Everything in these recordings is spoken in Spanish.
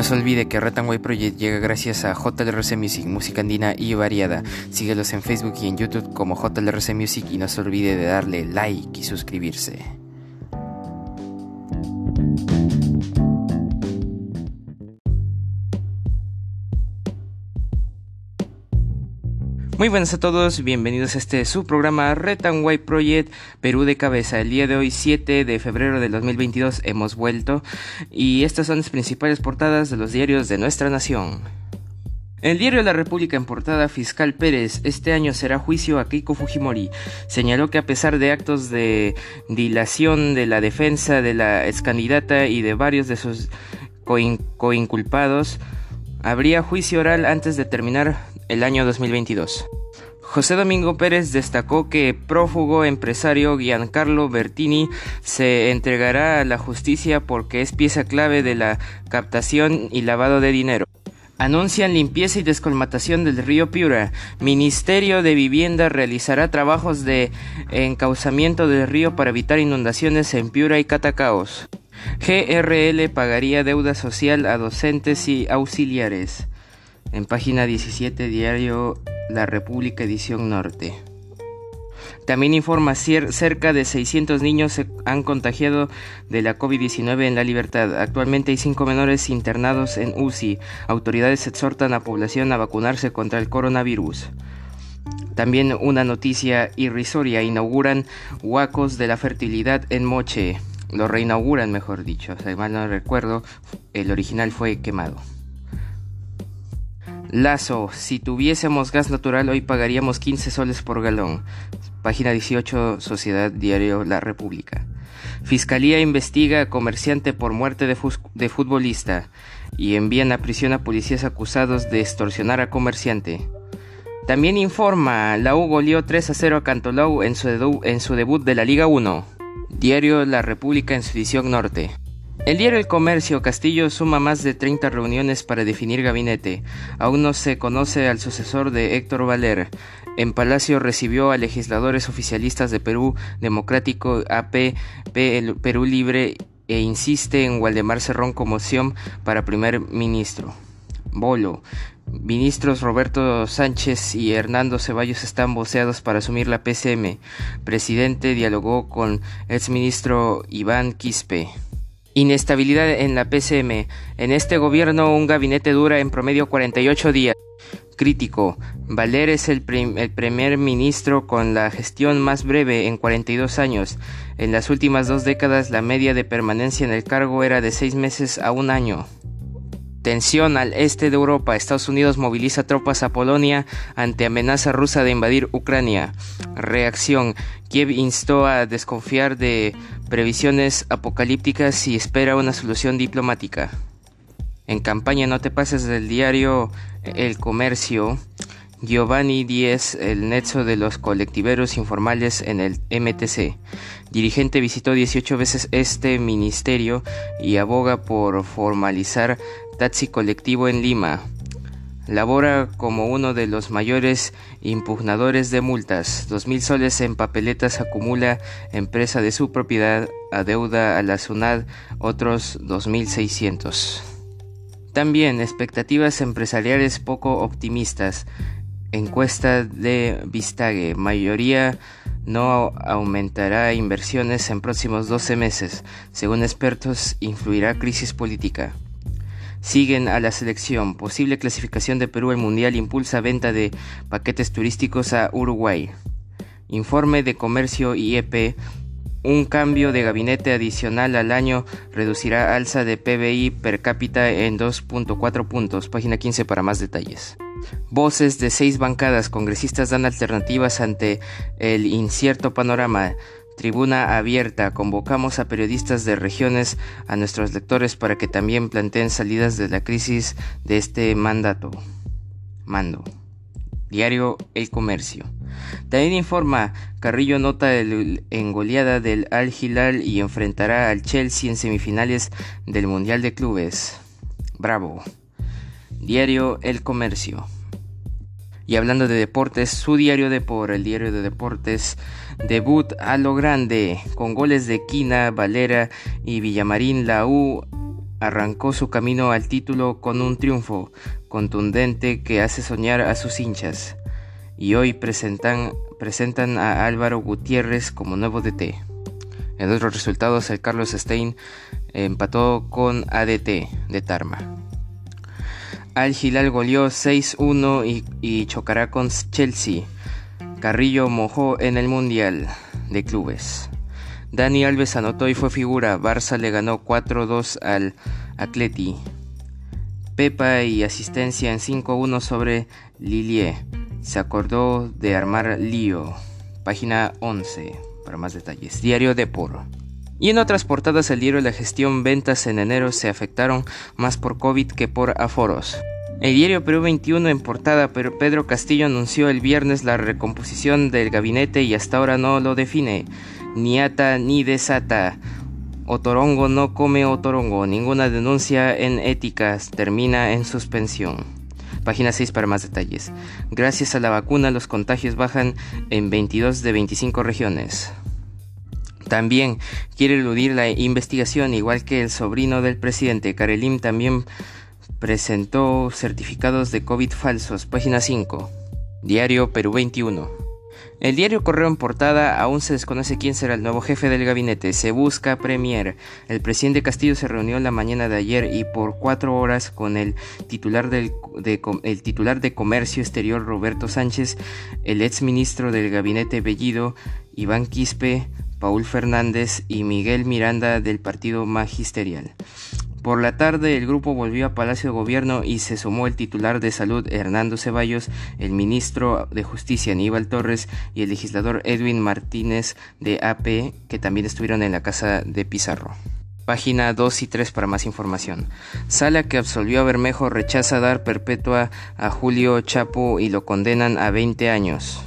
No se olvide que Way Project llega gracias a JLRC Music, música andina y variada. Síguelos en Facebook y en YouTube como JLRC Music y no se olvide de darle like y suscribirse. Muy buenas a todos, bienvenidos a este su programa White Project Perú de cabeza. El día de hoy, 7 de febrero del 2022, hemos vuelto y estas son las principales portadas de los diarios de nuestra nación. El diario La República en portada Fiscal Pérez, este año será juicio a Keiko Fujimori. Señaló que a pesar de actos de dilación de la defensa de la excandidata y de varios de sus coinculpados, habría juicio oral antes de terminar el año 2022. José Domingo Pérez destacó que prófugo empresario Giancarlo Bertini se entregará a la justicia porque es pieza clave de la captación y lavado de dinero. Anuncian limpieza y descolmatación del río Piura. Ministerio de Vivienda realizará trabajos de encauzamiento del río para evitar inundaciones en Piura y Catacaos. GRL pagaría deuda social a docentes y auxiliares en página 17 diario La República Edición Norte. También informa cerca de 600 niños se han contagiado de la COVID-19 en la libertad. Actualmente hay cinco menores internados en UCI. Autoridades exhortan a población a vacunarse contra el coronavirus. También una noticia irrisoria. Inauguran huacos de la fertilidad en Moche. Lo reinauguran, mejor dicho. Si mal no recuerdo, el original fue quemado. Lazo, si tuviésemos gas natural hoy pagaríamos 15 soles por galón. Página 18, Sociedad Diario La República. Fiscalía investiga a comerciante por muerte de, futbolista y envían a prisión a policías acusados de extorsionar a comerciante. También informa, la U goleó 3 a 0 a Cantolao en su, en su debut de la Liga 1. Diario La República en su edición norte. El diario El Comercio Castillo suma más de 30 reuniones para definir gabinete. Aún no se conoce al sucesor de Héctor Valer. En Palacio recibió a legisladores oficialistas de Perú Democrático, AP, Perú Libre e insiste en Waldemar Cerrón como opción para primer ministro. Bolo. Ministros Roberto Sánchez y Hernando Ceballos están voceados para asumir la PCM. Presidente dialogó con exministro Iván Quispe. Inestabilidad en la PCM. En este gobierno un gabinete dura en promedio 48 días. Crítico. Valer es el, primer ministro con la gestión más breve en 42 años. En las últimas dos décadas la media de permanencia en el cargo era de seis meses a un año. Tensión al este de Europa. Estados Unidos moviliza tropas a Polonia ante amenaza rusa de invadir Ucrania. Reacción. Kiev instó a desconfiar de previsiones apocalípticas y espera una solución diplomática. En campaña no te pases del diario El Comercio. Giovanni Díez, el nexo de los colectiveros informales en el MTC. Dirigente visitó 18 veces este ministerio y aboga por formalizar taxi colectivo en Lima. Labora como uno de los mayores impugnadores de multas. Dos mil soles en papeletas acumula empresa de su propiedad, adeuda a la SUNAD otros 2.600. También expectativas empresariales poco optimistas. Encuesta de Vistage. Mayoría no aumentará inversiones en próximos 12 meses. Según expertos, influirá crisis política siguen a la selección. Posible clasificación de Perú al Mundial impulsa venta de paquetes turísticos a Uruguay. Informe de Comercio IEP. Un cambio de gabinete adicional al año reducirá alza de PBI per cápita en 2.4 puntos. Página 15 para más detalles. Voces de seis bancadas congresistas dan alternativas ante el incierto panorama. Tribuna abierta. Convocamos a periodistas de regiones, a nuestros lectores para que también planteen salidas de la crisis de este mandato. Mando. Diario El Comercio. También informa, Carrillo nota el, en goleada del Al Hilal y enfrentará al Chelsea en semifinales del Mundial de Clubes. Bravo. Diario El Comercio. Y hablando de deportes, su diario de por el diario de deportes, debut a lo grande, con goles de Quina, Valera y Villamarín, la U arrancó su camino al título con un triunfo contundente que hace soñar a sus hinchas. Y hoy presentan, presentan a Álvaro Gutiérrez como nuevo DT. En otros resultados, el Carlos Stein empató con ADT de Tarma. Al Gilal goleó 6-1 y, chocará con Chelsea. Carrillo mojó en el Mundial de Clubes. Dani Alves anotó y fue figura. Barça le ganó 4-2 al Atleti. Pepa y asistencia en 5-1 sobre Lilie. Se acordó de armar lío. Página 11 para más detalles. Diario de Poro. Y en otras portadas diario La Gestión ventas en enero se afectaron más por COVID que por aforos. El diario Perú 21 en portada, pero Pedro Castillo anunció el viernes la recomposición del gabinete y hasta ahora no lo define. Ni ata ni desata. Otorongo no come otorongo. Ninguna denuncia en éticas termina en suspensión. Página 6 para más detalles. Gracias a la vacuna los contagios bajan en 22 de 25 regiones. También quiere eludir la investigación, igual que el sobrino del presidente. Karelim también presentó certificados de COVID falsos, página 5. Diario Perú 21. El diario Correo en portada aún se desconoce quién será el nuevo jefe del gabinete. Se busca Premier. El presidente Castillo se reunió la mañana de ayer y por cuatro horas con el titular, del, de, el titular de Comercio Exterior Roberto Sánchez, el ex ministro del gabinete Bellido, Iván Quispe, Paul Fernández y Miguel Miranda del Partido Magisterial. Por la tarde el grupo volvió a Palacio de Gobierno y se sumó el titular de Salud Hernando Ceballos, el ministro de Justicia Aníbal Torres y el legislador Edwin Martínez de AP, que también estuvieron en la casa de Pizarro. Página 2 y 3 para más información. Sala que absolvió a Bermejo rechaza dar perpetua a Julio Chapo y lo condenan a 20 años.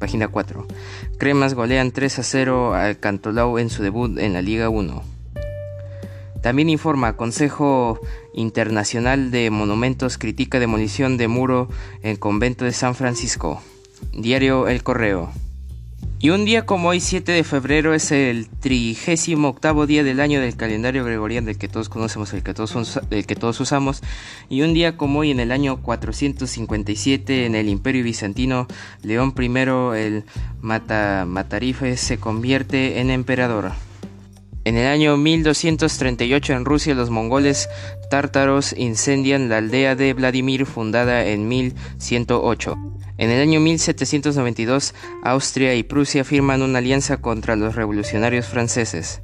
Página 4. Cremas golean 3 a 0 al Cantolao en su debut en la Liga 1. También informa, Consejo Internacional de Monumentos critica demolición de muro en convento de San Francisco. Diario El Correo. Y un día como hoy, 7 de febrero, es el trigésimo octavo día del año del calendario gregoriano, del que todos conocemos, el que todos, el que todos usamos. Y un día como hoy, en el año 457, en el Imperio Bizantino, León I, el Mata, Matarife, se convierte en emperador. En el año 1238 en Rusia los mongoles tártaros incendian la aldea de Vladimir fundada en 1108. En el año 1792 Austria y Prusia firman una alianza contra los revolucionarios franceses.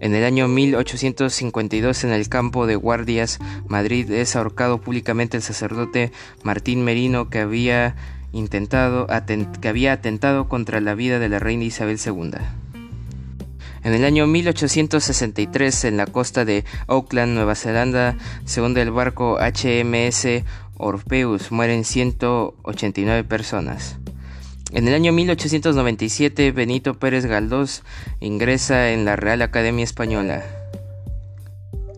En el año 1852 en el campo de guardias Madrid es ahorcado públicamente el sacerdote Martín Merino que había intentado que había atentado contra la vida de la reina Isabel II. En el año 1863, en la costa de Auckland, Nueva Zelanda, se hunde el barco HMS Orpheus, mueren 189 personas. En el año 1897, Benito Pérez Galdós ingresa en la Real Academia Española.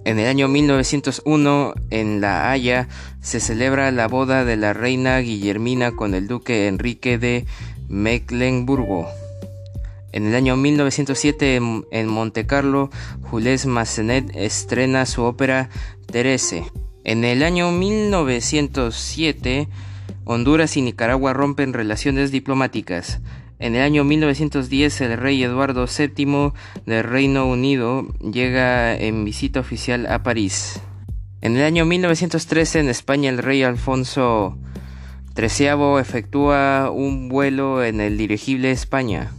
En el año 1901, en La Haya, se celebra la boda de la reina Guillermina con el duque Enrique de Mecklenburgo. En el año 1907 en, Montecarlo, Jules Massenet estrena su ópera Terese. En el año 1907, Honduras y Nicaragua rompen relaciones diplomáticas. En el año 1910, el rey Eduardo VII del Reino Unido llega en visita oficial a París. En el año 1913, en España, el rey Alfonso XIII efectúa un vuelo en el dirigible España.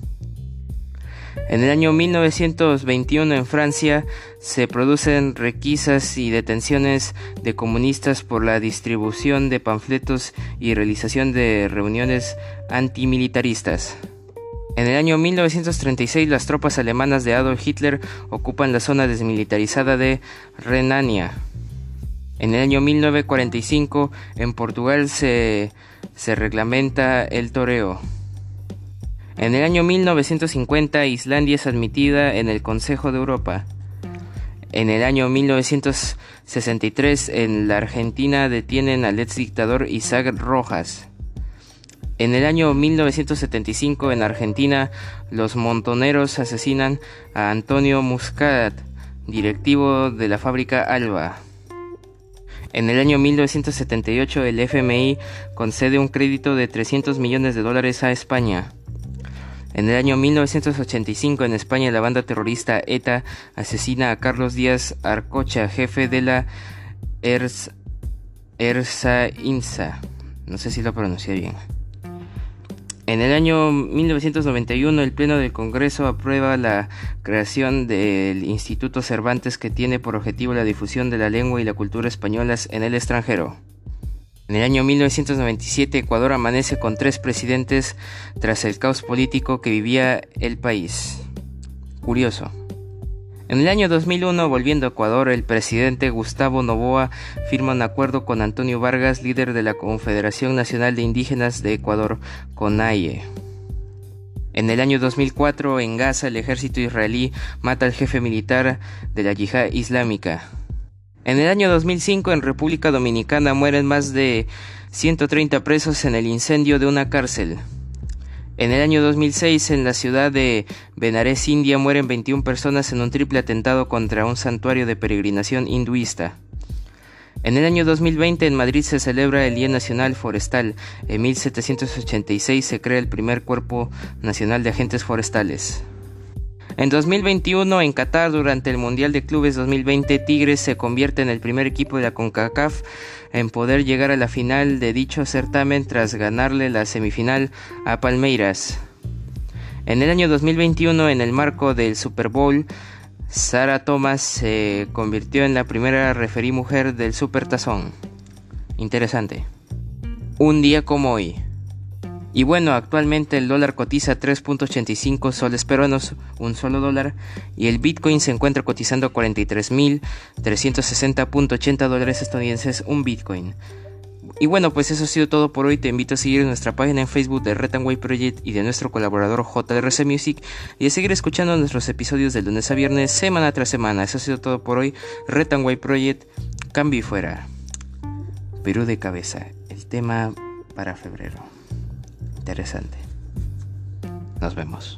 En el año 1921 en Francia se producen requisas y detenciones de comunistas por la distribución de panfletos y realización de reuniones antimilitaristas. En el año 1936 las tropas alemanas de Adolf Hitler ocupan la zona desmilitarizada de Renania. En el año 1945 en Portugal se, se reglamenta el toreo. En el año 1950 Islandia es admitida en el Consejo de Europa. En el año 1963 en la Argentina detienen al ex dictador Isaac Rojas. En el año 1975 en Argentina los montoneros asesinan a Antonio Muscat, directivo de la fábrica Alba. En el año 1978 el FMI concede un crédito de 300 millones de dólares a España. En el año 1985 en España la banda terrorista ETA asesina a Carlos Díaz Arcocha, jefe de la ERSA INSA. No sé si lo pronuncié bien. En el año 1991 el Pleno del Congreso aprueba la creación del Instituto Cervantes que tiene por objetivo la difusión de la lengua y la cultura españolas en el extranjero. En el año 1997 Ecuador amanece con tres presidentes tras el caos político que vivía el país. Curioso. En el año 2001, volviendo a Ecuador, el presidente Gustavo Novoa firma un acuerdo con Antonio Vargas, líder de la Confederación Nacional de Indígenas de Ecuador, CONAIE. En el año 2004, en Gaza, el ejército israelí mata al jefe militar de la yihad islámica. En el año 2005, en República Dominicana, mueren más de 130 presos en el incendio de una cárcel. En el año 2006, en la ciudad de Benares, India, mueren 21 personas en un triple atentado contra un santuario de peregrinación hinduista. En el año 2020 en Madrid se celebra el Día Nacional Forestal. En 1786 se crea el primer Cuerpo Nacional de Agentes Forestales. En 2021 en Qatar durante el Mundial de Clubes 2020 Tigres se convierte en el primer equipo de la CONCACAF en poder llegar a la final de dicho certamen tras ganarle la semifinal a Palmeiras. En el año 2021 en el marco del Super Bowl Sara Thomas se convirtió en la primera referí mujer del Super Tazón. Interesante. Un día como hoy. Y bueno, actualmente el dólar cotiza 3.85 soles peruanos, un solo dólar, y el Bitcoin se encuentra cotizando 43.360.80 dólares estadounidenses un Bitcoin. Y bueno, pues eso ha sido todo por hoy. Te invito a seguir nuestra página en Facebook de Retanway Project y de nuestro colaborador JRC Music y a seguir escuchando nuestros episodios de lunes a viernes, semana tras semana. Eso ha sido todo por hoy. Retanway Project, cambio y fuera. Perú de cabeza, el tema para febrero interesante. Nos vemos.